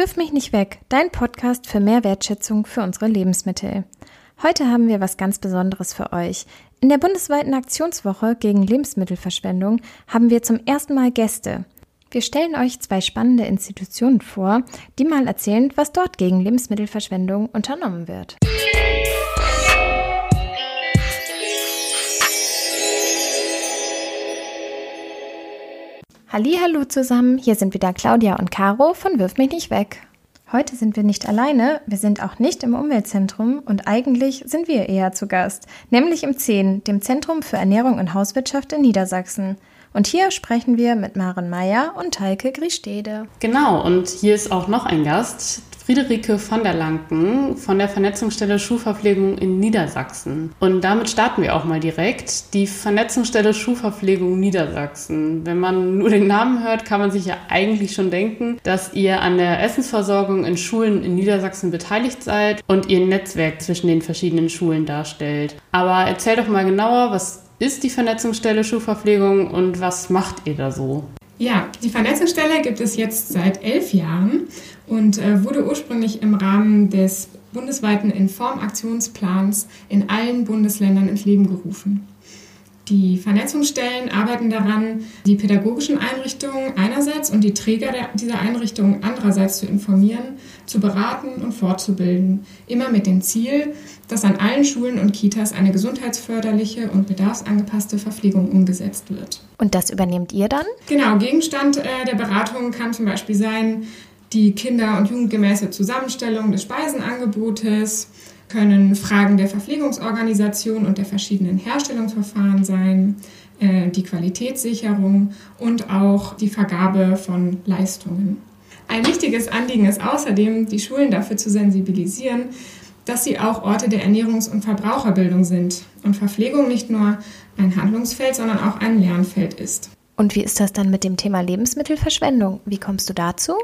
Wirf mich nicht weg, dein Podcast für mehr Wertschätzung für unsere Lebensmittel. Heute haben wir was ganz Besonderes für euch. In der bundesweiten Aktionswoche gegen Lebensmittelverschwendung haben wir zum ersten Mal Gäste. Wir stellen euch zwei spannende Institutionen vor, die mal erzählen, was dort gegen Lebensmittelverschwendung unternommen wird. Hallo zusammen, hier sind wieder Claudia und Caro von Wirf mich nicht weg. Heute sind wir nicht alleine, wir sind auch nicht im Umweltzentrum und eigentlich sind wir eher zu Gast, nämlich im 10, dem Zentrum für Ernährung und Hauswirtschaft in Niedersachsen. Und hier sprechen wir mit Maren Meyer und Heike Griestede. Genau, und hier ist auch noch ein Gast, Friederike von der Lanken von der Vernetzungsstelle Schuhverpflegung in Niedersachsen. Und damit starten wir auch mal direkt. Die Vernetzungsstelle Schuhverpflegung Niedersachsen. Wenn man nur den Namen hört, kann man sich ja eigentlich schon denken, dass ihr an der Essensversorgung in Schulen in Niedersachsen beteiligt seid und ihr ein Netzwerk zwischen den verschiedenen Schulen darstellt. Aber erzähl doch mal genauer, was ist die Vernetzungsstelle Schuhverpflegung und was macht ihr da so? Ja, die Vernetzungsstelle gibt es jetzt seit elf Jahren und äh, wurde ursprünglich im Rahmen des bundesweiten Informaktionsplans in allen Bundesländern ins Leben gerufen. Die Vernetzungsstellen arbeiten daran, die pädagogischen Einrichtungen einerseits und die Träger dieser Einrichtungen andererseits zu informieren, zu beraten und fortzubilden. Immer mit dem Ziel, dass an allen Schulen und Kitas eine gesundheitsförderliche und bedarfsangepasste Verpflegung umgesetzt wird. Und das übernehmt ihr dann? Genau, Gegenstand äh, der Beratung kann zum Beispiel sein, die kinder- und jugendgemäße Zusammenstellung des Speisenangebotes, können Fragen der Verpflegungsorganisation und der verschiedenen Herstellungsverfahren sein, äh, die Qualitätssicherung und auch die Vergabe von Leistungen. Ein wichtiges Anliegen ist außerdem, die Schulen dafür zu sensibilisieren, dass sie auch Orte der Ernährungs- und Verbraucherbildung sind und Verpflegung nicht nur ein Handlungsfeld, sondern auch ein Lernfeld ist. Und wie ist das dann mit dem Thema Lebensmittelverschwendung? Wie kommst du dazu?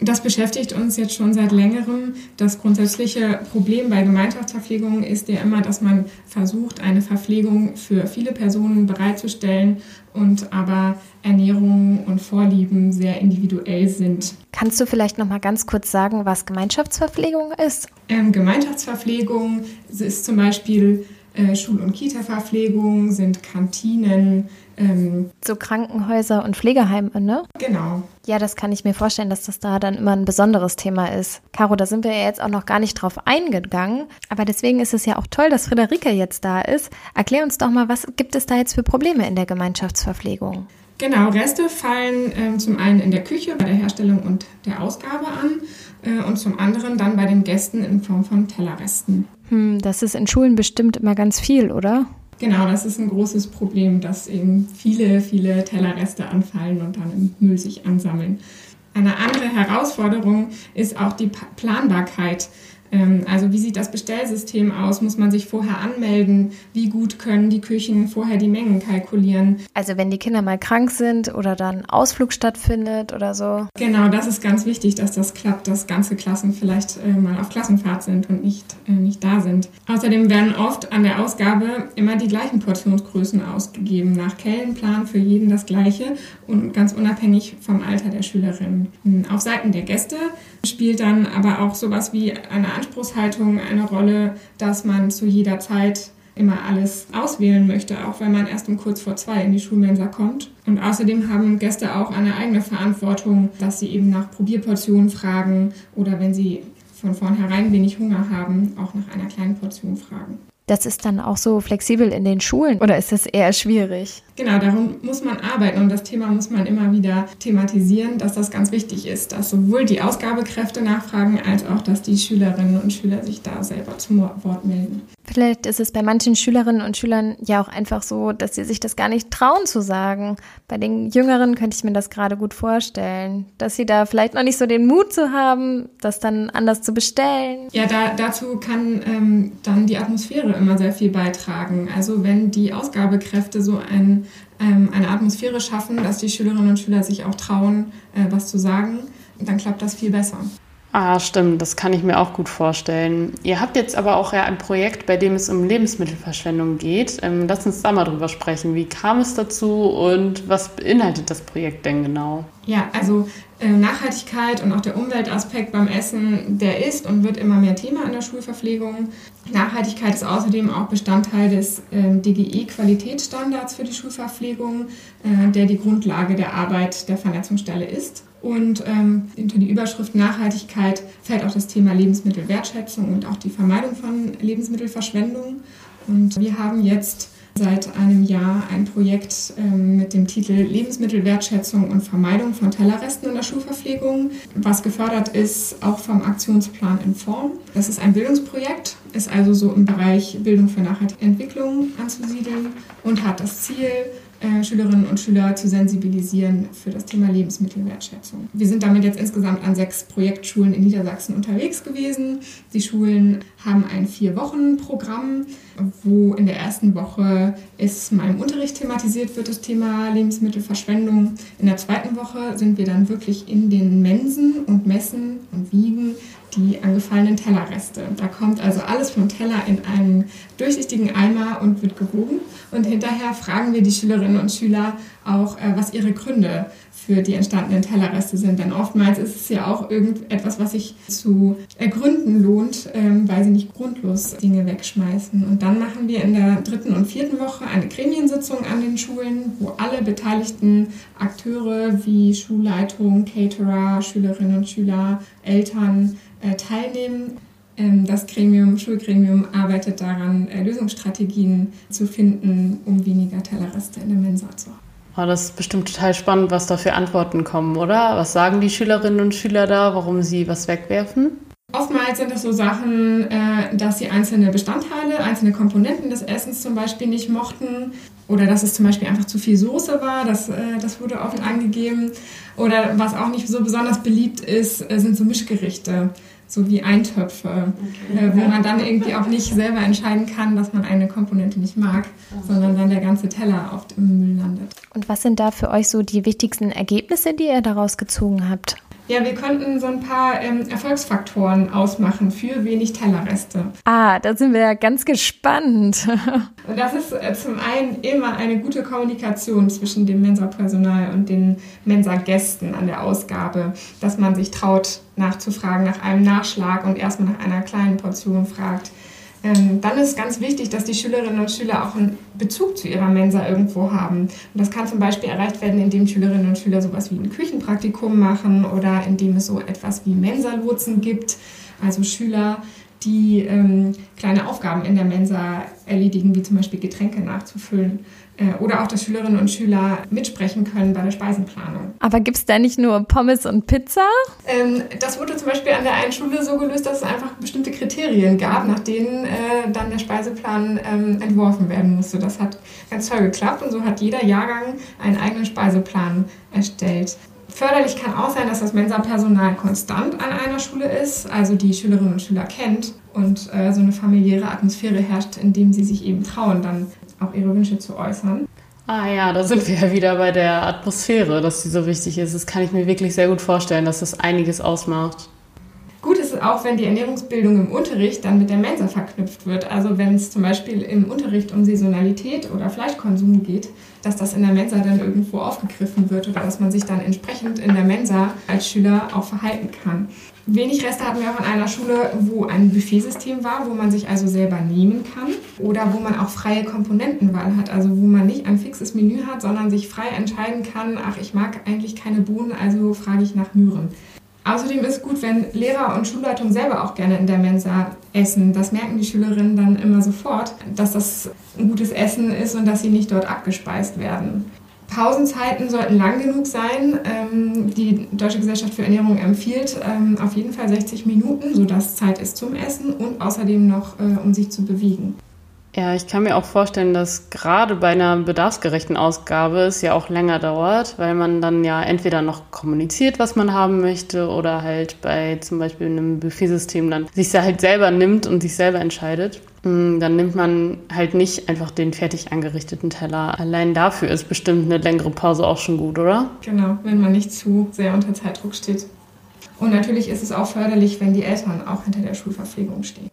Das beschäftigt uns jetzt schon seit längerem. Das grundsätzliche Problem bei Gemeinschaftsverpflegungen ist ja immer, dass man versucht, eine Verpflegung für viele Personen bereitzustellen und aber Ernährung und Vorlieben sehr individuell sind. Kannst du vielleicht noch mal ganz kurz sagen, was Gemeinschaftsverpflegung ist? Ähm, Gemeinschaftsverpflegung ist zum Beispiel äh, Schul- und Kita-Verpflegung, sind Kantinen, ähm, so Krankenhäuser und Pflegeheime, ne? Genau. Ja, das kann ich mir vorstellen, dass das da dann immer ein besonderes Thema ist. Caro, da sind wir ja jetzt auch noch gar nicht drauf eingegangen. Aber deswegen ist es ja auch toll, dass Friederike jetzt da ist. Erklär uns doch mal, was gibt es da jetzt für Probleme in der Gemeinschaftsverpflegung? Genau, Reste fallen ähm, zum einen in der Küche bei der Herstellung und der Ausgabe an äh, und zum anderen dann bei den Gästen in Form von Tellerresten. Hm, das ist in Schulen bestimmt immer ganz viel, oder? Genau, das ist ein großes Problem, dass eben viele, viele Tellerreste anfallen und dann im Müll sich ansammeln. Eine andere Herausforderung ist auch die Planbarkeit also wie sieht das Bestellsystem aus? Muss man sich vorher anmelden? Wie gut können die Küchen vorher die Mengen kalkulieren? Also wenn die Kinder mal krank sind oder dann Ausflug stattfindet oder so. Genau, das ist ganz wichtig, dass das klappt, dass ganze Klassen vielleicht äh, mal auf Klassenfahrt sind und nicht, äh, nicht da sind. Außerdem werden oft an der Ausgabe immer die gleichen Portionsgrößen ausgegeben. Nach Kellenplan für jeden das gleiche und ganz unabhängig vom Alter der Schülerinnen. Auf Seiten der Gäste spielt dann aber auch sowas wie eine Anspruchshaltung eine Rolle, dass man zu jeder Zeit immer alles auswählen möchte, auch wenn man erst um kurz vor zwei in die Schulmensa kommt. Und außerdem haben Gäste auch eine eigene Verantwortung, dass sie eben nach Probierportionen fragen oder wenn sie von vornherein wenig Hunger haben, auch nach einer kleinen Portion fragen. Das ist dann auch so flexibel in den Schulen oder ist das eher schwierig? Genau, darum muss man arbeiten und das Thema muss man immer wieder thematisieren, dass das ganz wichtig ist, dass sowohl die Ausgabekräfte nachfragen, als auch, dass die Schülerinnen und Schüler sich da selber zum Wort melden. Vielleicht ist es bei manchen Schülerinnen und Schülern ja auch einfach so, dass sie sich das gar nicht trauen zu sagen. Bei den Jüngeren könnte ich mir das gerade gut vorstellen, dass sie da vielleicht noch nicht so den Mut zu haben, das dann anders zu bestellen. Ja, da, dazu kann ähm, dann die Atmosphäre immer sehr viel beitragen. Also wenn die Ausgabekräfte so ein, ähm, eine Atmosphäre schaffen, dass die Schülerinnen und Schüler sich auch trauen, äh, was zu sagen, dann klappt das viel besser. Ah, stimmt, das kann ich mir auch gut vorstellen. Ihr habt jetzt aber auch ja ein Projekt, bei dem es um Lebensmittelverschwendung geht. Ähm, lass uns da mal drüber sprechen. Wie kam es dazu und was beinhaltet das Projekt denn genau? Ja, also äh, Nachhaltigkeit und auch der Umweltaspekt beim Essen, der ist und wird immer mehr Thema in der Schulverpflegung. Nachhaltigkeit ist außerdem auch Bestandteil des äh, DGE-Qualitätsstandards für die Schulverpflegung, äh, der die Grundlage der Arbeit der Vernetzungsstelle ist. Und ähm, unter die Überschrift Nachhaltigkeit fällt auch das Thema Lebensmittelwertschätzung und auch die Vermeidung von Lebensmittelverschwendung. Und wir haben jetzt seit einem Jahr ein Projekt ähm, mit dem Titel Lebensmittelwertschätzung und Vermeidung von Tellerresten in der Schulverpflegung, was gefördert ist auch vom Aktionsplan in Form. Das ist ein Bildungsprojekt, ist also so im Bereich Bildung für nachhaltige Entwicklung anzusiedeln und hat das Ziel, Schülerinnen und Schüler zu sensibilisieren für das Thema Lebensmittelwertschätzung. Wir sind damit jetzt insgesamt an sechs Projektschulen in Niedersachsen unterwegs gewesen. Die Schulen haben ein Vier-Wochen-Programm, wo in der ersten Woche es mal im Unterricht thematisiert wird, das Thema Lebensmittelverschwendung. In der zweiten Woche sind wir dann wirklich in den Mensen und messen und wiegen die angefallenen Tellerreste. Da kommt also alles vom Teller in einen durchsichtigen Eimer und wird gewogen. Und hinterher fragen wir die Schülerinnen und Schüler auch, äh, was ihre Gründe für die entstandenen Tellerreste sind. Denn oftmals ist es ja auch irgendetwas, was sich zu ergründen lohnt, ähm, weil sie nicht grundlos Dinge wegschmeißen. Und dann machen wir in der dritten und vierten Woche eine Gremiensitzung an den Schulen, wo alle beteiligten Akteure wie Schulleitung, Caterer, Schülerinnen und Schüler, Eltern teilnehmen. Ähm, das Gremium, Schulgremium arbeitet daran, äh, Lösungsstrategien zu finden, um weniger Tellerreste in der Mensa zu haben. Oh, das ist bestimmt total spannend, was da für Antworten kommen, oder? Was sagen die Schülerinnen und Schüler da, warum sie was wegwerfen? Oftmals sind es so Sachen, äh, dass sie einzelne Bestandteile, einzelne Komponenten des Essens zum Beispiel nicht mochten oder dass es zum Beispiel einfach zu viel Soße war, das, das wurde oft angegeben. Oder was auch nicht so besonders beliebt ist, sind so Mischgerichte so wie Eintöpfe, okay. äh, wo man dann irgendwie auch nicht selber entscheiden kann, dass man eine Komponente nicht mag, sondern dann der ganze Teller oft im Müll landet. Und was sind da für euch so die wichtigsten Ergebnisse, die ihr daraus gezogen habt? Ja, wir könnten so ein paar ähm, Erfolgsfaktoren ausmachen für wenig Tellerreste. Ah, da sind wir ja ganz gespannt. und das ist äh, zum einen immer eine gute Kommunikation zwischen dem Mensa-Personal und den Mensa-Gästen an der Ausgabe, dass man sich traut, nachzufragen nach einem Nachschlag und erstmal nach einer kleinen Portion fragt. Ähm, dann ist ganz wichtig, dass die Schülerinnen und Schüler auch einen Bezug zu ihrer Mensa irgendwo haben. Und das kann zum Beispiel erreicht werden, indem Schülerinnen und Schüler sowas wie ein Küchenpraktikum machen oder indem es so etwas wie Mensa-Lotsen gibt. Also Schüler, die ähm, kleine Aufgaben in der Mensa erledigen, wie zum Beispiel Getränke nachzufüllen. Äh, oder auch, dass Schülerinnen und Schüler mitsprechen können bei der Speisenplanung. Aber gibt es da nicht nur Pommes und Pizza? Ähm, das wurde zum Beispiel an der einen Schule so gelöst, dass es einfach bestimmte Kriterien gab, nach denen äh, dann der Speiseplan ähm, entworfen werden musste. Das hat ganz toll geklappt und so hat jeder Jahrgang einen eigenen Speiseplan erstellt. Förderlich kann auch sein, dass das Mensa-Personal konstant an einer Schule ist, also die Schülerinnen und Schüler kennt und äh, so eine familiäre Atmosphäre herrscht, in dem sie sich eben trauen, dann auch ihre Wünsche zu äußern. Ah ja, da sind wir ja wieder bei der Atmosphäre, dass die so wichtig ist. Das kann ich mir wirklich sehr gut vorstellen, dass das einiges ausmacht. Gut ist es auch, wenn die Ernährungsbildung im Unterricht dann mit der Mensa verknüpft wird. Also wenn es zum Beispiel im Unterricht um Saisonalität oder Fleischkonsum geht, dass das in der Mensa dann irgendwo aufgegriffen wird oder dass man sich dann entsprechend in der Mensa als Schüler auch verhalten kann. Wenig Reste hatten wir auch an einer Schule, wo ein Buffetsystem war, wo man sich also selber nehmen kann oder wo man auch freie Komponentenwahl hat, also wo man nicht ein fixes Menü hat, sondern sich frei entscheiden kann, ach, ich mag eigentlich keine Bohnen, also frage ich nach Möhren. Außerdem ist gut, wenn Lehrer und Schulleitung selber auch gerne in der Mensa essen. Das merken die Schülerinnen dann immer sofort, dass das ein gutes Essen ist und dass sie nicht dort abgespeist werden. Pausenzeiten sollten lang genug sein. Ähm, die Deutsche Gesellschaft für Ernährung empfiehlt ähm, auf jeden Fall 60 Minuten, sodass Zeit ist zum Essen und außerdem noch, äh, um sich zu bewegen. Ja, ich kann mir auch vorstellen, dass gerade bei einer bedarfsgerechten Ausgabe es ja auch länger dauert, weil man dann ja entweder noch kommuniziert, was man haben möchte, oder halt bei zum Beispiel einem Buffetsystem dann sich halt selber nimmt und sich selber entscheidet. Mm, dann nimmt man halt nicht einfach den fertig angerichteten Teller. Allein dafür ist bestimmt eine längere Pause auch schon gut, oder? Genau, wenn man nicht zu sehr unter Zeitdruck steht. Und natürlich ist es auch förderlich, wenn die Eltern auch hinter der Schulverpflegung stehen.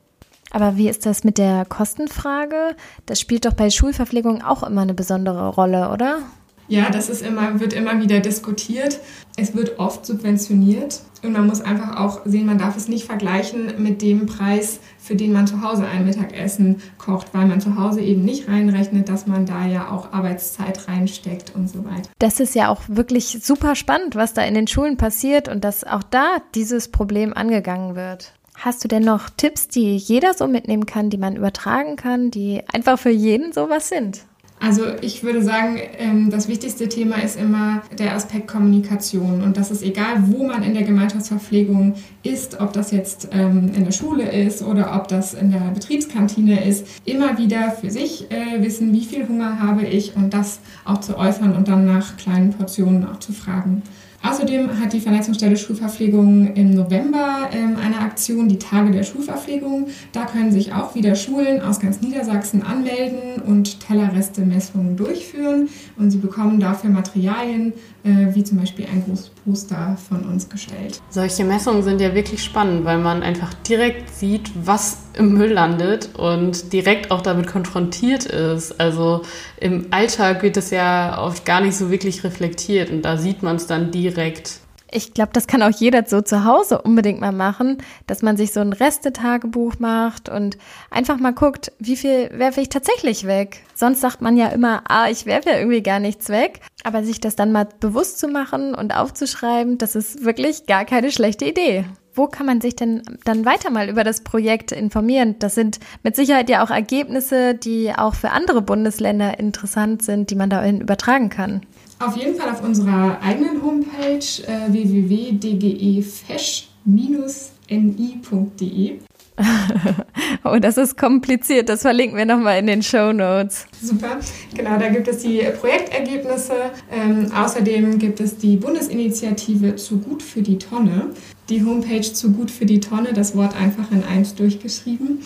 Aber wie ist das mit der Kostenfrage? Das spielt doch bei Schulverpflegung auch immer eine besondere Rolle, oder? Ja, das ist immer, wird immer wieder diskutiert. Es wird oft subventioniert und man muss einfach auch sehen, man darf es nicht vergleichen mit dem Preis, für den man zu Hause ein Mittagessen kocht, weil man zu Hause eben nicht reinrechnet, dass man da ja auch Arbeitszeit reinsteckt und so weiter. Das ist ja auch wirklich super spannend, was da in den Schulen passiert und dass auch da dieses Problem angegangen wird. Hast du denn noch Tipps, die jeder so mitnehmen kann, die man übertragen kann, die einfach für jeden sowas sind? Also ich würde sagen, ähm, das wichtigste Thema ist immer der Aspekt Kommunikation. Und das ist egal, wo man in der Gemeinschaftsverpflegung ist, ob das jetzt ähm, in der Schule ist oder ob das in der Betriebskantine ist, immer wieder für sich äh, wissen, wie viel Hunger habe ich und das auch zu äußern und dann nach kleinen Portionen auch zu fragen. Außerdem hat die Vernetzungsstelle Schulverpflegung im November ähm, eine Aktion, die Tage der Schulverpflegung. Da können sich auch wieder Schulen aus ganz Niedersachsen anmelden und Tellerreste-Messungen durchführen. Und sie bekommen dafür Materialien, äh, wie zum Beispiel ein großes Poster von uns gestellt. Solche Messungen sind ja wirklich spannend, weil man einfach direkt sieht, was im Müll landet und direkt auch damit konfrontiert ist. Also im Alltag wird es ja oft gar nicht so wirklich reflektiert und da sieht man es dann direkt. Ich glaube, das kann auch jeder so zu Hause unbedingt mal machen, dass man sich so ein Restetagebuch macht und einfach mal guckt, wie viel werfe ich tatsächlich weg. Sonst sagt man ja immer, ah, ich werfe ja irgendwie gar nichts weg. Aber sich das dann mal bewusst zu machen und aufzuschreiben, das ist wirklich gar keine schlechte Idee. Wo kann man sich denn dann weiter mal über das Projekt informieren? Das sind mit Sicherheit ja auch Ergebnisse, die auch für andere Bundesländer interessant sind, die man da übertragen kann. Auf jeden Fall auf unserer eigenen Homepage äh, www.dgefesch-ni.de. oh, das ist kompliziert. Das verlinken wir nochmal in den Show Notes. Super. Genau, da gibt es die Projektergebnisse. Ähm, außerdem gibt es die Bundesinitiative Zu gut für die Tonne. Die Homepage Zu gut für die Tonne, das Wort einfach in eins durchgeschrieben.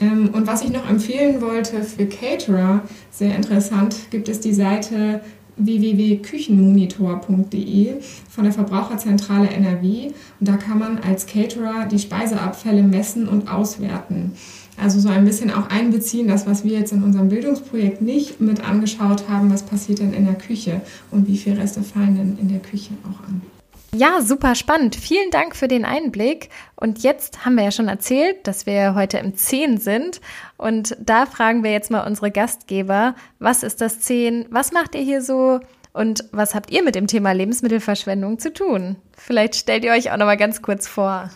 Ähm, und was ich noch empfehlen wollte für Caterer, sehr interessant, gibt es die Seite www.küchenmonitor.de von der Verbraucherzentrale NRW. Und da kann man als Caterer die Speiseabfälle messen und auswerten. Also so ein bisschen auch einbeziehen, das, was wir jetzt in unserem Bildungsprojekt nicht mit angeschaut haben, was passiert denn in der Küche und wie viele Reste fallen denn in der Küche auch an. Ja, super spannend. Vielen Dank für den Einblick. Und jetzt haben wir ja schon erzählt, dass wir heute im 10 sind. Und da fragen wir jetzt mal unsere Gastgeber, was ist das 10? Was macht ihr hier so? Und was habt ihr mit dem Thema Lebensmittelverschwendung zu tun? Vielleicht stellt ihr euch auch noch mal ganz kurz vor.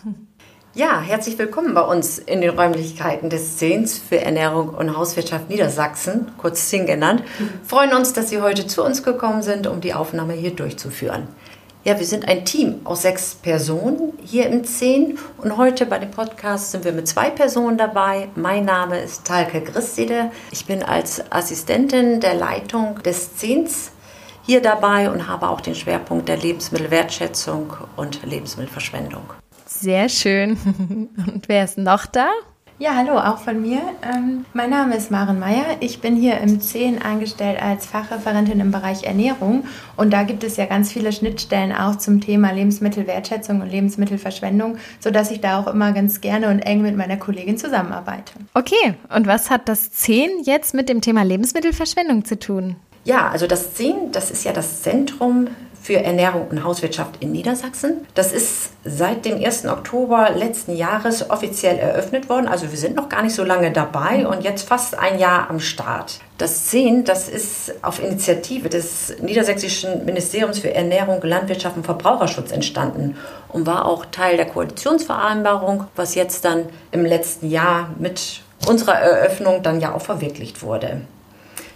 Ja, herzlich willkommen bei uns in den Räumlichkeiten des Zehns für Ernährung und Hauswirtschaft Niedersachsen, kurz ZIN genannt. Freuen uns, dass Sie heute zu uns gekommen sind, um die Aufnahme hier durchzuführen. Ja, wir sind ein Team aus sechs Personen hier im Zehn und heute bei dem Podcast sind wir mit zwei Personen dabei. Mein Name ist Talke Christide. Ich bin als Assistentin der Leitung des Zehns hier dabei und habe auch den Schwerpunkt der Lebensmittelwertschätzung und Lebensmittelverschwendung. Sehr schön. Und wer ist noch da? Ja, hallo, auch von mir. Ähm, mein Name ist Maren Meyer. Ich bin hier im 10 angestellt als Fachreferentin im Bereich Ernährung. Und da gibt es ja ganz viele Schnittstellen auch zum Thema Lebensmittelwertschätzung und Lebensmittelverschwendung, sodass ich da auch immer ganz gerne und eng mit meiner Kollegin zusammenarbeite. Okay, und was hat das 10 jetzt mit dem Thema Lebensmittelverschwendung zu tun? Ja, also das 10, das ist ja das Zentrum für Ernährung und Hauswirtschaft in Niedersachsen. Das ist seit dem 1. Oktober letzten Jahres offiziell eröffnet worden. Also wir sind noch gar nicht so lange dabei und jetzt fast ein Jahr am Start. Das 10, das ist auf Initiative des Niedersächsischen Ministeriums für Ernährung, Landwirtschaft und Verbraucherschutz entstanden und war auch Teil der Koalitionsvereinbarung, was jetzt dann im letzten Jahr mit unserer Eröffnung dann ja auch verwirklicht wurde.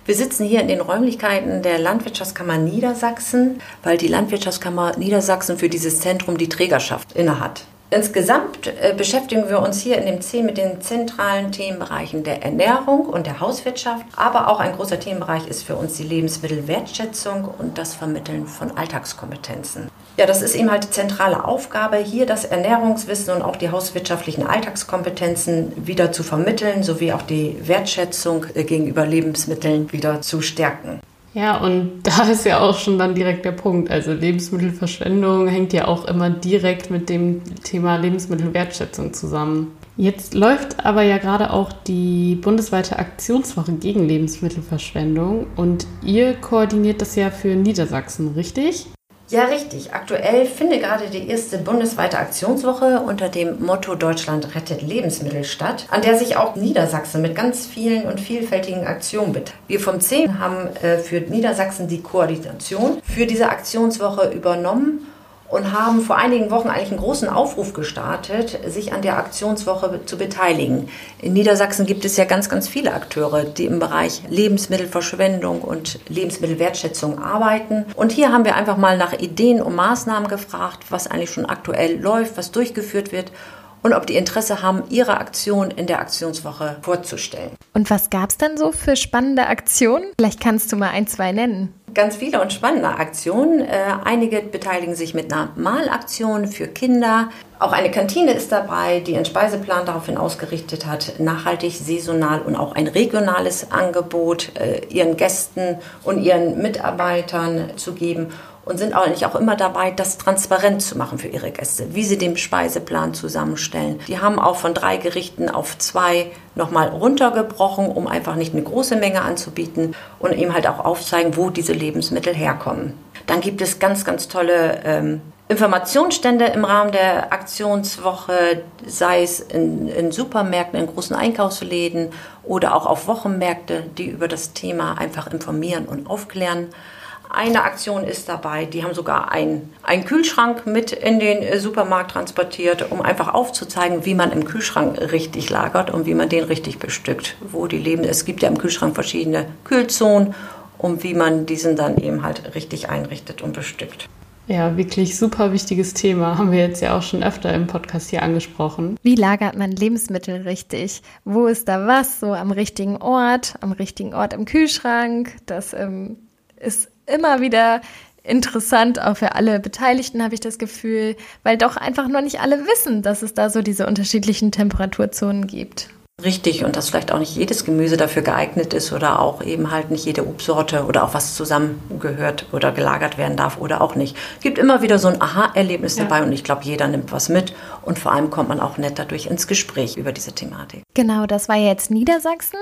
Wir sitzen hier in den Räumlichkeiten der Landwirtschaftskammer Niedersachsen, weil die Landwirtschaftskammer Niedersachsen für dieses Zentrum die Trägerschaft innehat. Insgesamt äh, beschäftigen wir uns hier in dem C mit den zentralen Themenbereichen der Ernährung und der Hauswirtschaft. Aber auch ein großer Themenbereich ist für uns die Lebensmittelwertschätzung und das Vermitteln von Alltagskompetenzen. Ja, das ist eben halt die zentrale Aufgabe, hier das Ernährungswissen und auch die hauswirtschaftlichen Alltagskompetenzen wieder zu vermitteln, sowie auch die Wertschätzung äh, gegenüber Lebensmitteln wieder zu stärken. Ja, und da ist ja auch schon dann direkt der Punkt. Also Lebensmittelverschwendung hängt ja auch immer direkt mit dem Thema Lebensmittelwertschätzung zusammen. Jetzt läuft aber ja gerade auch die bundesweite Aktionswoche gegen Lebensmittelverschwendung und ihr koordiniert das ja für Niedersachsen, richtig? Ja, richtig. Aktuell findet gerade die erste bundesweite Aktionswoche unter dem Motto Deutschland rettet Lebensmittel statt, an der sich auch Niedersachsen mit ganz vielen und vielfältigen Aktionen beteiligt. Wir vom 10 haben äh, für Niedersachsen die Koordination für diese Aktionswoche übernommen und haben vor einigen Wochen eigentlich einen großen Aufruf gestartet, sich an der Aktionswoche zu beteiligen. In Niedersachsen gibt es ja ganz, ganz viele Akteure, die im Bereich Lebensmittelverschwendung und Lebensmittelwertschätzung arbeiten. Und hier haben wir einfach mal nach Ideen und Maßnahmen gefragt, was eigentlich schon aktuell läuft, was durchgeführt wird und ob die Interesse haben, ihre Aktion in der Aktionswoche vorzustellen. Und was gab es denn so für spannende Aktionen? Vielleicht kannst du mal ein, zwei nennen ganz viele und spannende Aktionen. Äh, einige beteiligen sich mit einer Malaktion für Kinder. Auch eine Kantine ist dabei, die einen Speiseplan daraufhin ausgerichtet hat, nachhaltig, saisonal und auch ein regionales Angebot äh, ihren Gästen und ihren Mitarbeitern zu geben und sind eigentlich auch immer dabei, das transparent zu machen für ihre Gäste, wie sie den Speiseplan zusammenstellen. Die haben auch von drei Gerichten auf zwei nochmal runtergebrochen, um einfach nicht eine große Menge anzubieten und eben halt auch aufzeigen, wo diese Lebensmittel herkommen. Dann gibt es ganz, ganz tolle ähm, Informationsstände im Rahmen der Aktionswoche, sei es in, in, Supermärkten, in großen Einkaufsläden oder auch auf Wochenmärkte, die über das Thema einfach informieren und aufklären. Eine Aktion ist dabei, die haben sogar einen, Kühlschrank mit in den Supermarkt transportiert, um einfach aufzuzeigen, wie man im Kühlschrank richtig lagert und wie man den richtig bestückt, wo die leben. Es gibt ja im Kühlschrank verschiedene Kühlzonen und wie man diesen dann eben halt richtig einrichtet und bestückt. Ja, wirklich super wichtiges Thema. Haben wir jetzt ja auch schon öfter im Podcast hier angesprochen. Wie lagert man Lebensmittel richtig? Wo ist da was? So am richtigen Ort, am richtigen Ort im Kühlschrank. Das ähm, ist immer wieder interessant, auch für alle Beteiligten habe ich das Gefühl, weil doch einfach nur nicht alle wissen, dass es da so diese unterschiedlichen Temperaturzonen gibt. Richtig und dass vielleicht auch nicht jedes Gemüse dafür geeignet ist oder auch eben halt nicht jede Obstsorte oder auch was zusammengehört oder gelagert werden darf oder auch nicht. Es gibt immer wieder so ein Aha-Erlebnis ja. dabei und ich glaube, jeder nimmt was mit und vor allem kommt man auch nett dadurch ins Gespräch über diese Thematik. Genau, das war jetzt Niedersachsen.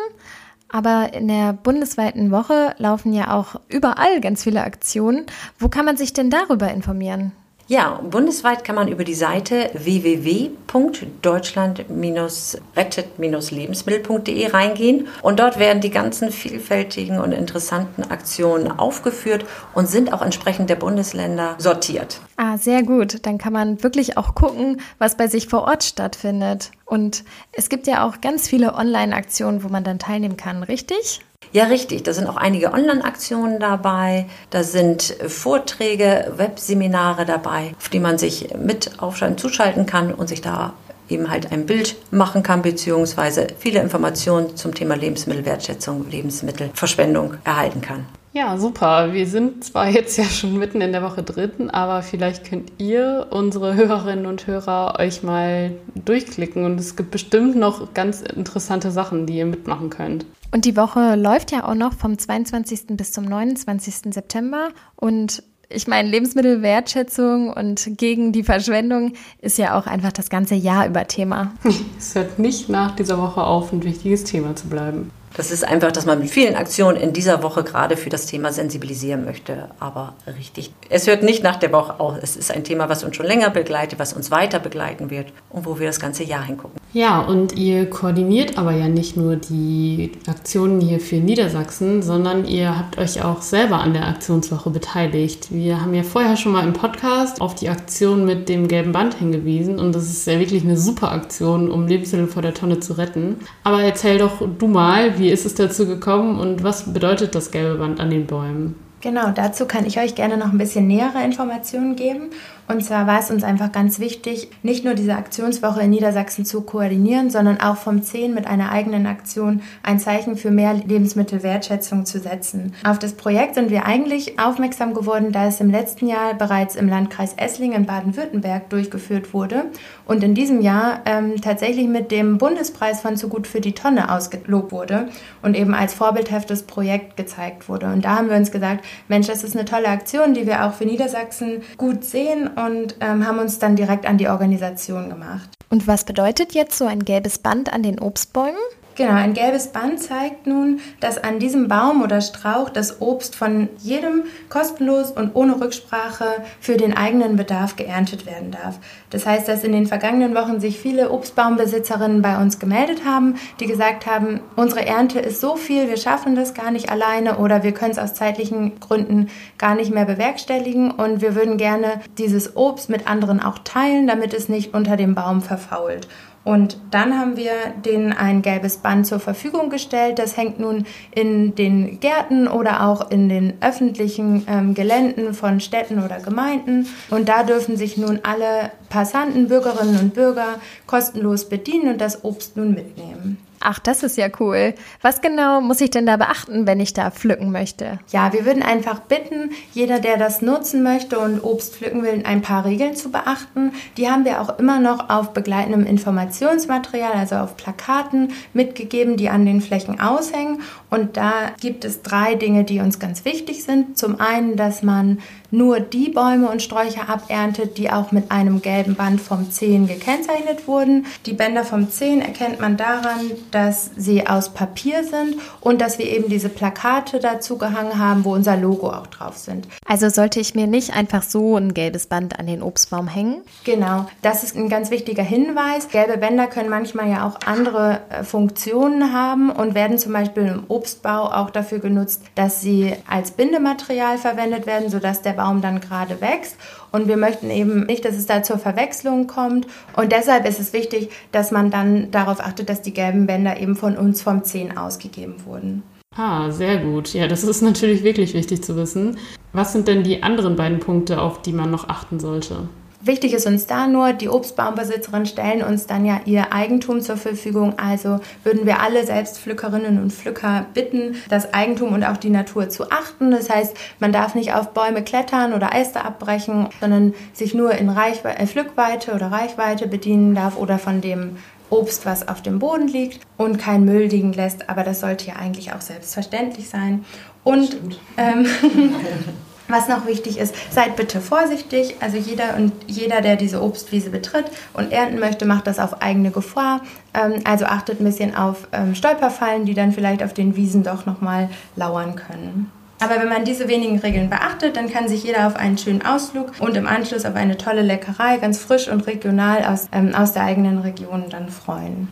Aber in der bundesweiten Woche laufen ja auch überall ganz viele Aktionen. Wo kann man sich denn darüber informieren? Ja, bundesweit kann man über die Seite www.deutschland-rettet-lebensmittel.de reingehen und dort werden die ganzen vielfältigen und interessanten Aktionen aufgeführt und sind auch entsprechend der Bundesländer sortiert. Ah, sehr gut. Dann kann man wirklich auch gucken, was bei sich vor Ort stattfindet. Und es gibt ja auch ganz viele Online-Aktionen, wo man dann teilnehmen kann, richtig? Ja, richtig. Da sind auch einige Online-Aktionen dabei. Da sind Vorträge, Webseminare dabei, auf die man sich mit aufschalten, zuschalten kann und sich da eben halt ein Bild machen kann, beziehungsweise viele Informationen zum Thema Lebensmittelwertschätzung, Lebensmittelverschwendung erhalten kann. Ja, super. Wir sind zwar jetzt ja schon mitten in der Woche drin, aber vielleicht könnt ihr, unsere Hörerinnen und Hörer, euch mal durchklicken und es gibt bestimmt noch ganz interessante Sachen, die ihr mitmachen könnt. Und die Woche läuft ja auch noch vom 22. bis zum 29. September und ich meine, Lebensmittelwertschätzung und gegen die Verschwendung ist ja auch einfach das ganze Jahr über Thema. Es hört nicht nach dieser Woche auf, ein wichtiges Thema zu bleiben. Das ist einfach, dass man mit vielen Aktionen in dieser Woche gerade für das Thema sensibilisieren möchte. Aber richtig, es hört nicht nach der Woche auf. Es ist ein Thema, was uns schon länger begleitet, was uns weiter begleiten wird und wo wir das ganze Jahr hingucken. Ja, und ihr koordiniert aber ja nicht nur die Aktionen hier für Niedersachsen, sondern ihr habt euch auch selber an der Aktionswoche beteiligt. Wir haben ja vorher schon mal im Podcast auf die Aktion mit dem gelben Band hingewiesen und das ist ja wirklich eine super Aktion, um Lebensmittel vor der Tonne zu retten. Aber erzähl doch du mal, wie ist es dazu gekommen und was bedeutet das gelbe Band an den Bäumen? Genau, dazu kann ich euch gerne noch ein bisschen nähere Informationen geben. Und zwar war es uns einfach ganz wichtig, nicht nur diese Aktionswoche in Niedersachsen zu koordinieren, sondern auch vom 10 mit einer eigenen Aktion ein Zeichen für mehr Lebensmittelwertschätzung zu setzen. Auf das Projekt sind wir eigentlich aufmerksam geworden, da es im letzten Jahr bereits im Landkreis Esslingen in Baden-Württemberg durchgeführt wurde und in diesem Jahr ähm, tatsächlich mit dem Bundespreis von Zu gut für die Tonne ausgelobt wurde und eben als vorbildhaftes Projekt gezeigt wurde. Und da haben wir uns gesagt, Mensch, das ist eine tolle Aktion, die wir auch für Niedersachsen gut sehen und ähm, haben uns dann direkt an die Organisation gemacht. Und was bedeutet jetzt so ein gelbes Band an den Obstbäumen? Genau, ein gelbes Band zeigt nun, dass an diesem Baum oder Strauch das Obst von jedem kostenlos und ohne Rücksprache für den eigenen Bedarf geerntet werden darf. Das heißt, dass in den vergangenen Wochen sich viele Obstbaumbesitzerinnen bei uns gemeldet haben, die gesagt haben, unsere Ernte ist so viel, wir schaffen das gar nicht alleine oder wir können es aus zeitlichen Gründen gar nicht mehr bewerkstelligen und wir würden gerne dieses Obst mit anderen auch teilen, damit es nicht unter dem Baum verfault. Und dann haben wir denen ein gelbes Band zur Verfügung gestellt. Das hängt nun in den Gärten oder auch in den öffentlichen ähm, Geländen von Städten oder Gemeinden. Und da dürfen sich nun alle Passanten, Bürgerinnen und Bürger kostenlos bedienen und das Obst nun mitnehmen. Ach, das ist ja cool. Was genau muss ich denn da beachten, wenn ich da pflücken möchte? Ja, wir würden einfach bitten, jeder, der das nutzen möchte und Obst pflücken will, ein paar Regeln zu beachten. Die haben wir auch immer noch auf begleitendem Informationsmaterial, also auf Plakaten mitgegeben, die an den Flächen aushängen. Und da gibt es drei Dinge, die uns ganz wichtig sind. Zum einen, dass man nur die Bäume und Sträucher aberntet, die auch mit einem gelben Band vom Zehen gekennzeichnet wurden. Die Bänder vom Zehen erkennt man daran, dass sie aus Papier sind und dass wir eben diese Plakate dazu gehangen haben, wo unser Logo auch drauf sind. Also sollte ich mir nicht einfach so ein gelbes Band an den Obstbaum hängen? Genau, das ist ein ganz wichtiger Hinweis. Gelbe Bänder können manchmal ja auch andere äh, Funktionen haben und werden zum Beispiel im Obstbau auch dafür genutzt, dass sie als Bindematerial verwendet werden, sodass der Baum dann gerade wächst. Und wir möchten eben nicht, dass es da zur Verwechslung kommt. Und deshalb ist es wichtig, dass man dann darauf achtet, dass die gelben Bänder eben von uns vom 10 ausgegeben wurden. Ah, sehr gut. Ja, das ist natürlich wirklich wichtig zu wissen. Was sind denn die anderen beiden Punkte, auf die man noch achten sollte? Wichtig ist uns da nur, die Obstbaumbesitzerinnen stellen uns dann ja ihr Eigentum zur Verfügung. Also würden wir alle Selbstpflückerinnen und Pflücker bitten, das Eigentum und auch die Natur zu achten. Das heißt, man darf nicht auf Bäume klettern oder Äste abbrechen, sondern sich nur in Reichwe äh, Pflückweite oder Reichweite bedienen darf oder von dem Obst, was auf dem Boden liegt und kein Müll liegen lässt. Aber das sollte ja eigentlich auch selbstverständlich sein. Und ähm, Was noch wichtig ist, seid bitte vorsichtig. Also jeder und jeder, der diese Obstwiese betritt und ernten möchte, macht das auf eigene Gefahr. Ähm, also achtet ein bisschen auf ähm, Stolperfallen, die dann vielleicht auf den Wiesen doch nochmal lauern können. Aber wenn man diese wenigen Regeln beachtet, dann kann sich jeder auf einen schönen Ausflug und im Anschluss auf eine tolle Leckerei, ganz frisch und regional aus, ähm, aus der eigenen Region dann freuen.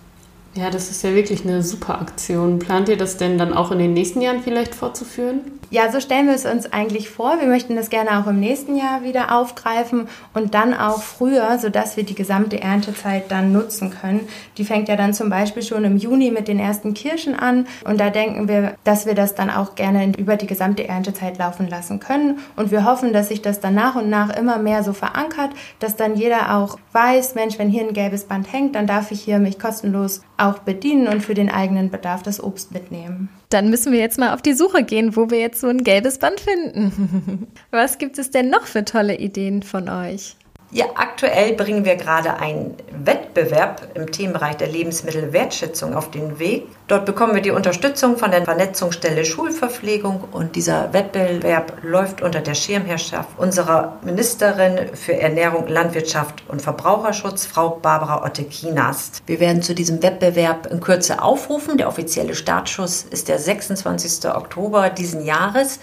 Ja, das ist ja wirklich eine super Aktion. Plant ihr das denn dann auch in den nächsten Jahren vielleicht fortzuführen? Ja, so stellen wir es uns eigentlich vor. Wir möchten das gerne auch im nächsten Jahr wieder aufgreifen und dann auch früher, sodass wir die gesamte Erntezeit dann nutzen können. Die fängt ja dann zum Beispiel schon im Juni mit den ersten Kirschen an und da denken wir, dass wir das dann auch gerne über die gesamte Erntezeit laufen lassen können und wir hoffen, dass sich das dann nach und nach immer mehr so verankert, dass dann jeder auch weiß, Mensch, wenn hier ein gelbes Band hängt, dann darf ich hier mich kostenlos auch bedienen und für den eigenen Bedarf das Obst mitnehmen. Dann müssen wir jetzt mal auf die Suche gehen, wo wir jetzt so ein gelbes Band finden. Was gibt es denn noch für tolle Ideen von euch? Ja, aktuell bringen wir gerade einen Wettbewerb im Themenbereich der Lebensmittelwertschätzung auf den Weg. Dort bekommen wir die Unterstützung von der Vernetzungsstelle Schulverpflegung und dieser Wettbewerb läuft unter der Schirmherrschaft unserer Ministerin für Ernährung, Landwirtschaft und Verbraucherschutz, Frau Barbara Otte-Kienast. Wir werden zu diesem Wettbewerb in Kürze aufrufen. Der offizielle Startschuss ist der 26. Oktober diesen Jahres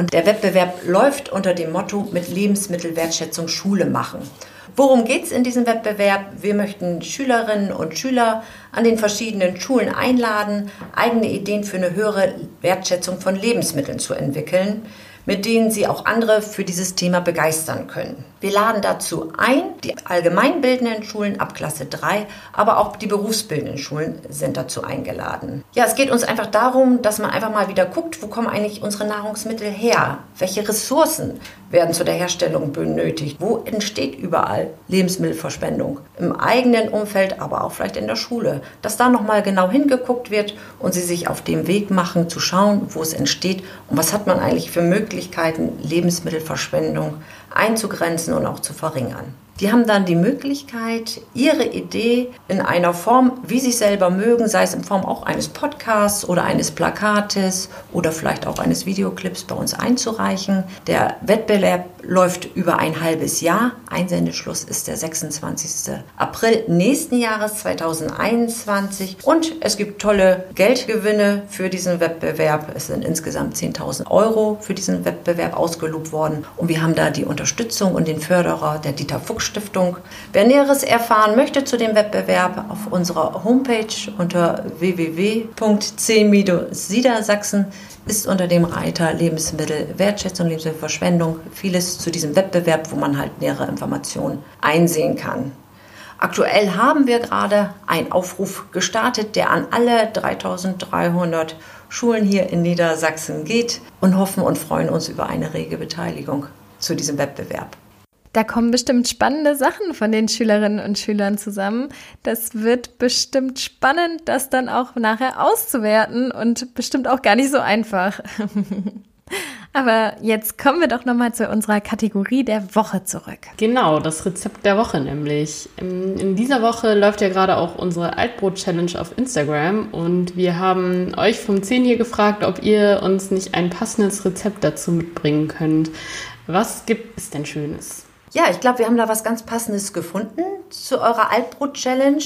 und der Wettbewerb läuft unter dem Motto mit Lebensmittelwertschätzung Schule machen. Worum geht es in diesem Wettbewerb? Wir möchten Schülerinnen und Schüler an den verschiedenen Schulen einladen, eigene Ideen für eine höhere Wertschätzung von Lebensmitteln zu entwickeln, mit denen sie auch andere für dieses Thema begeistern können. Wir laden dazu ein, die allgemeinbildenden Schulen ab Klasse 3, aber auch die berufsbildenden Schulen sind dazu eingeladen. Ja, es geht uns einfach darum, dass man einfach mal wieder guckt, wo kommen eigentlich unsere Nahrungsmittel her? Welche Ressourcen werden zu der Herstellung benötigt? Wo entsteht überall Lebensmittelverschwendung? Im eigenen Umfeld, aber auch vielleicht in der Schule. Dass da nochmal genau hingeguckt wird und sie sich auf dem Weg machen, zu schauen, wo es entsteht und was hat man eigentlich für Möglichkeiten, Lebensmittelverschwendung einzugrenzen und auch zu verringern. Die haben dann die Möglichkeit, ihre Idee in einer Form, wie sie selber mögen, sei es in Form auch eines Podcasts oder eines Plakates oder vielleicht auch eines Videoclips bei uns einzureichen. Der Wettbewerb läuft über ein halbes Jahr. Einsendeschluss ist der 26. April nächsten Jahres 2021 und es gibt tolle Geldgewinne für diesen Wettbewerb. Es sind insgesamt 10.000 Euro für diesen Wettbewerb ausgelobt worden und wir haben da die Unterstützung und den Förderer der Dieter Fuchs Stiftung. Wer Näheres erfahren möchte zu dem Wettbewerb, auf unserer Homepage unter www.c-siedersachsen ist unter dem Reiter Lebensmittel Wertschätzung, Lebensmittelverschwendung vieles zu diesem Wettbewerb, wo man halt nähere Informationen einsehen kann. Aktuell haben wir gerade einen Aufruf gestartet, der an alle 3300 Schulen hier in Niedersachsen geht und hoffen und freuen uns über eine rege Beteiligung zu diesem Wettbewerb. Da kommen bestimmt spannende Sachen von den Schülerinnen und Schülern zusammen. Das wird bestimmt spannend, das dann auch nachher auszuwerten und bestimmt auch gar nicht so einfach. Aber jetzt kommen wir doch nochmal zu unserer Kategorie der Woche zurück. Genau, das Rezept der Woche nämlich. In dieser Woche läuft ja gerade auch unsere Altbrot-Challenge auf Instagram und wir haben euch vom 10 hier gefragt, ob ihr uns nicht ein passendes Rezept dazu mitbringen könnt. Was gibt es denn Schönes? Ja, ich glaube, wir haben da was ganz Passendes gefunden zu eurer Altbrot-Challenge,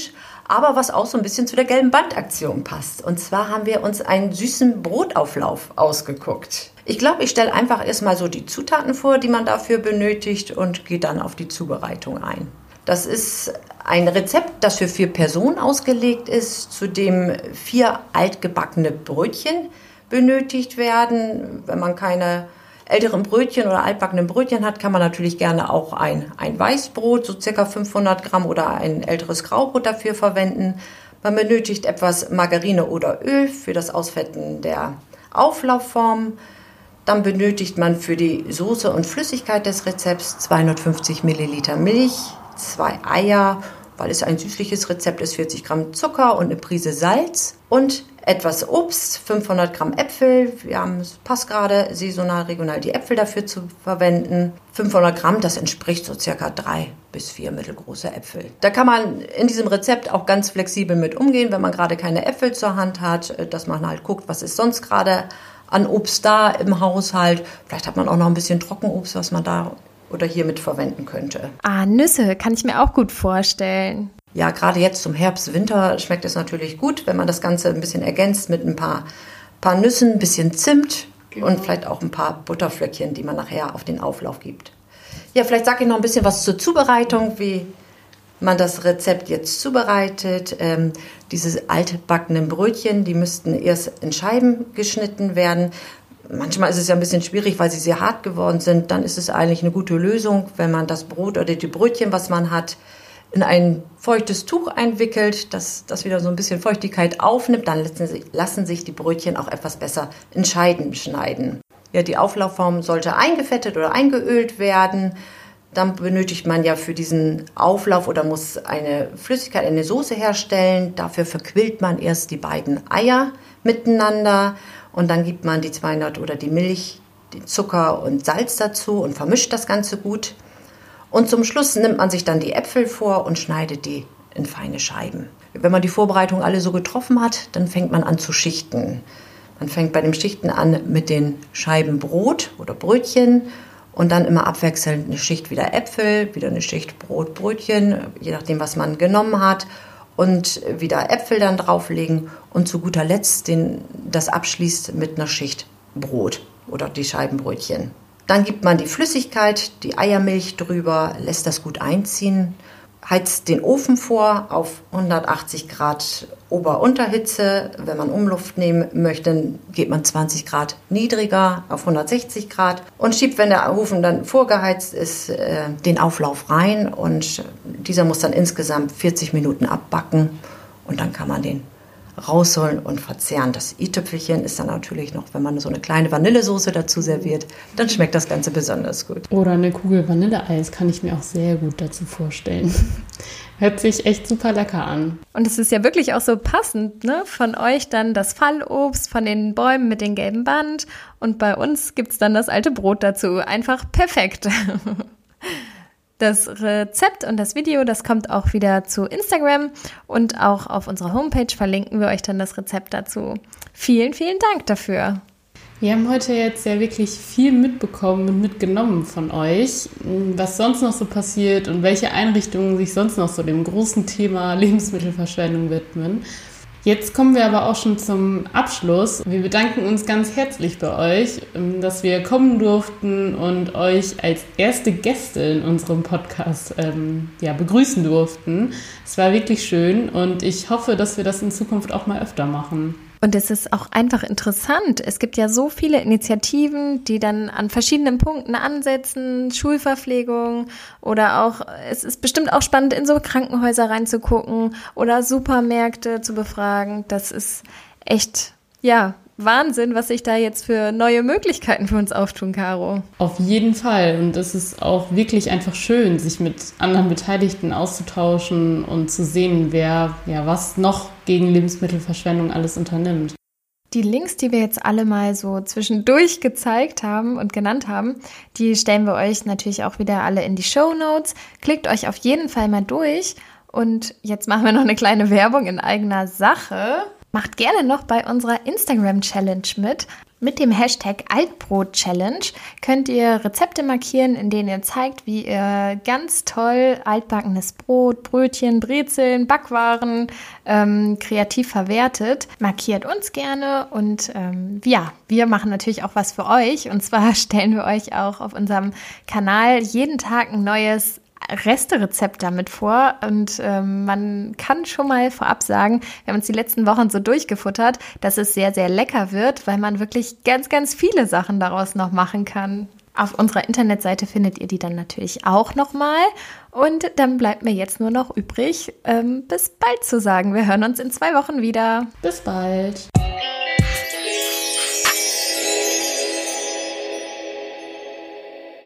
aber was auch so ein bisschen zu der gelben Bandaktion passt. Und zwar haben wir uns einen süßen Brotauflauf ausgeguckt. Ich glaube, ich stelle einfach erstmal so die Zutaten vor, die man dafür benötigt und gehe dann auf die Zubereitung ein. Das ist ein Rezept, das für vier Personen ausgelegt ist, zu dem vier altgebackene Brötchen benötigt werden. Wenn man keine älteren Brötchen oder altbackenen Brötchen hat, kann man natürlich gerne auch ein, ein Weißbrot, so circa 500 Gramm oder ein älteres Graubrot dafür verwenden. Man benötigt etwas Margarine oder Öl für das Ausfetten der Auflaufform. Dann benötigt man für die Soße und Flüssigkeit des Rezepts 250 Milliliter Milch, zwei Eier, weil es ein süßliches Rezept ist, 40 Gramm Zucker und eine Prise Salz und etwas Obst, 500 Gramm Äpfel. Wir haben, es passt gerade, saisonal, regional die Äpfel dafür zu verwenden. 500 Gramm, das entspricht so circa drei bis vier mittelgroße Äpfel. Da kann man in diesem Rezept auch ganz flexibel mit umgehen, wenn man gerade keine Äpfel zur Hand hat, dass man halt guckt, was ist sonst gerade an Obst da im Haushalt. Vielleicht hat man auch noch ein bisschen Trockenobst, was man da oder hier mit verwenden könnte. Ah, Nüsse kann ich mir auch gut vorstellen. Ja, gerade jetzt zum Herbst, Winter schmeckt es natürlich gut, wenn man das Ganze ein bisschen ergänzt mit ein paar, paar Nüssen, ein bisschen Zimt genau. und vielleicht auch ein paar Butterflöckchen, die man nachher auf den Auflauf gibt. Ja, vielleicht sage ich noch ein bisschen was zur Zubereitung, wie man das Rezept jetzt zubereitet. Ähm, diese altbackenen Brötchen, die müssten erst in Scheiben geschnitten werden. Manchmal ist es ja ein bisschen schwierig, weil sie sehr hart geworden sind. Dann ist es eigentlich eine gute Lösung, wenn man das Brot oder die Brötchen, was man hat, in ein feuchtes Tuch einwickelt, das, das wieder so ein bisschen Feuchtigkeit aufnimmt, dann lassen sich, lassen sich die Brötchen auch etwas besser in Scheiben schneiden. Ja, die Auflaufform sollte eingefettet oder eingeölt werden. Dann benötigt man ja für diesen Auflauf oder muss eine Flüssigkeit, eine Soße herstellen. Dafür verquillt man erst die beiden Eier miteinander und dann gibt man die 200 oder die Milch, den Zucker und Salz dazu und vermischt das Ganze gut. Und zum Schluss nimmt man sich dann die Äpfel vor und schneidet die in feine Scheiben. Wenn man die Vorbereitung alle so getroffen hat, dann fängt man an zu schichten. Man fängt bei dem Schichten an mit den Scheiben Brot oder Brötchen und dann immer abwechselnd eine Schicht wieder Äpfel, wieder eine Schicht Brot, Brötchen, je nachdem, was man genommen hat und wieder Äpfel dann drauflegen und zu guter Letzt den, das abschließt mit einer Schicht Brot oder die Scheibenbrötchen. Dann gibt man die Flüssigkeit, die Eiermilch drüber, lässt das gut einziehen, heizt den Ofen vor auf 180 Grad Ober-Unterhitze. Wenn man Umluft nehmen möchte, geht man 20 Grad niedriger auf 160 Grad und schiebt, wenn der Ofen dann vorgeheizt ist, äh, den Auflauf rein und dieser muss dann insgesamt 40 Minuten abbacken und dann kann man den rausholen und verzehren. Das i-Tüpfelchen ist dann natürlich noch, wenn man so eine kleine Vanillesoße dazu serviert, dann schmeckt das Ganze besonders gut. Oder eine Kugel Vanilleeis kann ich mir auch sehr gut dazu vorstellen. Hört sich echt super lecker an. Und es ist ja wirklich auch so passend, ne? Von euch dann das Fallobst von den Bäumen mit dem gelben Band und bei uns gibt es dann das alte Brot dazu. Einfach perfekt. Das Rezept und das Video, das kommt auch wieder zu Instagram und auch auf unserer Homepage verlinken wir euch dann das Rezept dazu. Vielen, vielen Dank dafür. Wir haben heute jetzt ja wirklich viel mitbekommen und mitgenommen von euch, was sonst noch so passiert und welche Einrichtungen sich sonst noch so dem großen Thema Lebensmittelverschwendung widmen. Jetzt kommen wir aber auch schon zum Abschluss. Wir bedanken uns ganz herzlich bei euch, ähm, dass wir kommen durften und euch als erste Gäste in unserem Podcast ähm, ja, begrüßen durften. Es war wirklich schön und ich hoffe, dass wir das in Zukunft auch mal öfter machen. Und es ist auch einfach interessant. Es gibt ja so viele Initiativen, die dann an verschiedenen Punkten ansetzen, Schulverpflegung oder auch, es ist bestimmt auch spannend, in so Krankenhäuser reinzugucken oder Supermärkte zu befragen. Das ist echt, ja, Wahnsinn, was sich da jetzt für neue Möglichkeiten für uns auftun, Caro. Auf jeden Fall. Und es ist auch wirklich einfach schön, sich mit anderen Beteiligten auszutauschen und zu sehen, wer ja was noch gegen Lebensmittelverschwendung alles unternimmt. Die Links, die wir jetzt alle mal so zwischendurch gezeigt haben und genannt haben, die stellen wir euch natürlich auch wieder alle in die Show Notes. Klickt euch auf jeden Fall mal durch. Und jetzt machen wir noch eine kleine Werbung in eigener Sache. Macht gerne noch bei unserer Instagram-Challenge mit. Mit dem Hashtag Altbrot-Challenge könnt ihr Rezepte markieren, in denen ihr zeigt, wie ihr ganz toll altbackenes Brot, Brötchen, Brezeln, Backwaren ähm, kreativ verwertet. Markiert uns gerne und ähm, ja, wir machen natürlich auch was für euch. Und zwar stellen wir euch auch auf unserem Kanal jeden Tag ein neues Resterezept damit vor und ähm, man kann schon mal vorab sagen, wir haben uns die letzten Wochen so durchgefuttert, dass es sehr, sehr lecker wird, weil man wirklich ganz, ganz viele Sachen daraus noch machen kann. Auf unserer Internetseite findet ihr die dann natürlich auch nochmal. Und dann bleibt mir jetzt nur noch übrig, ähm, bis bald zu sagen. Wir hören uns in zwei Wochen wieder. Bis bald.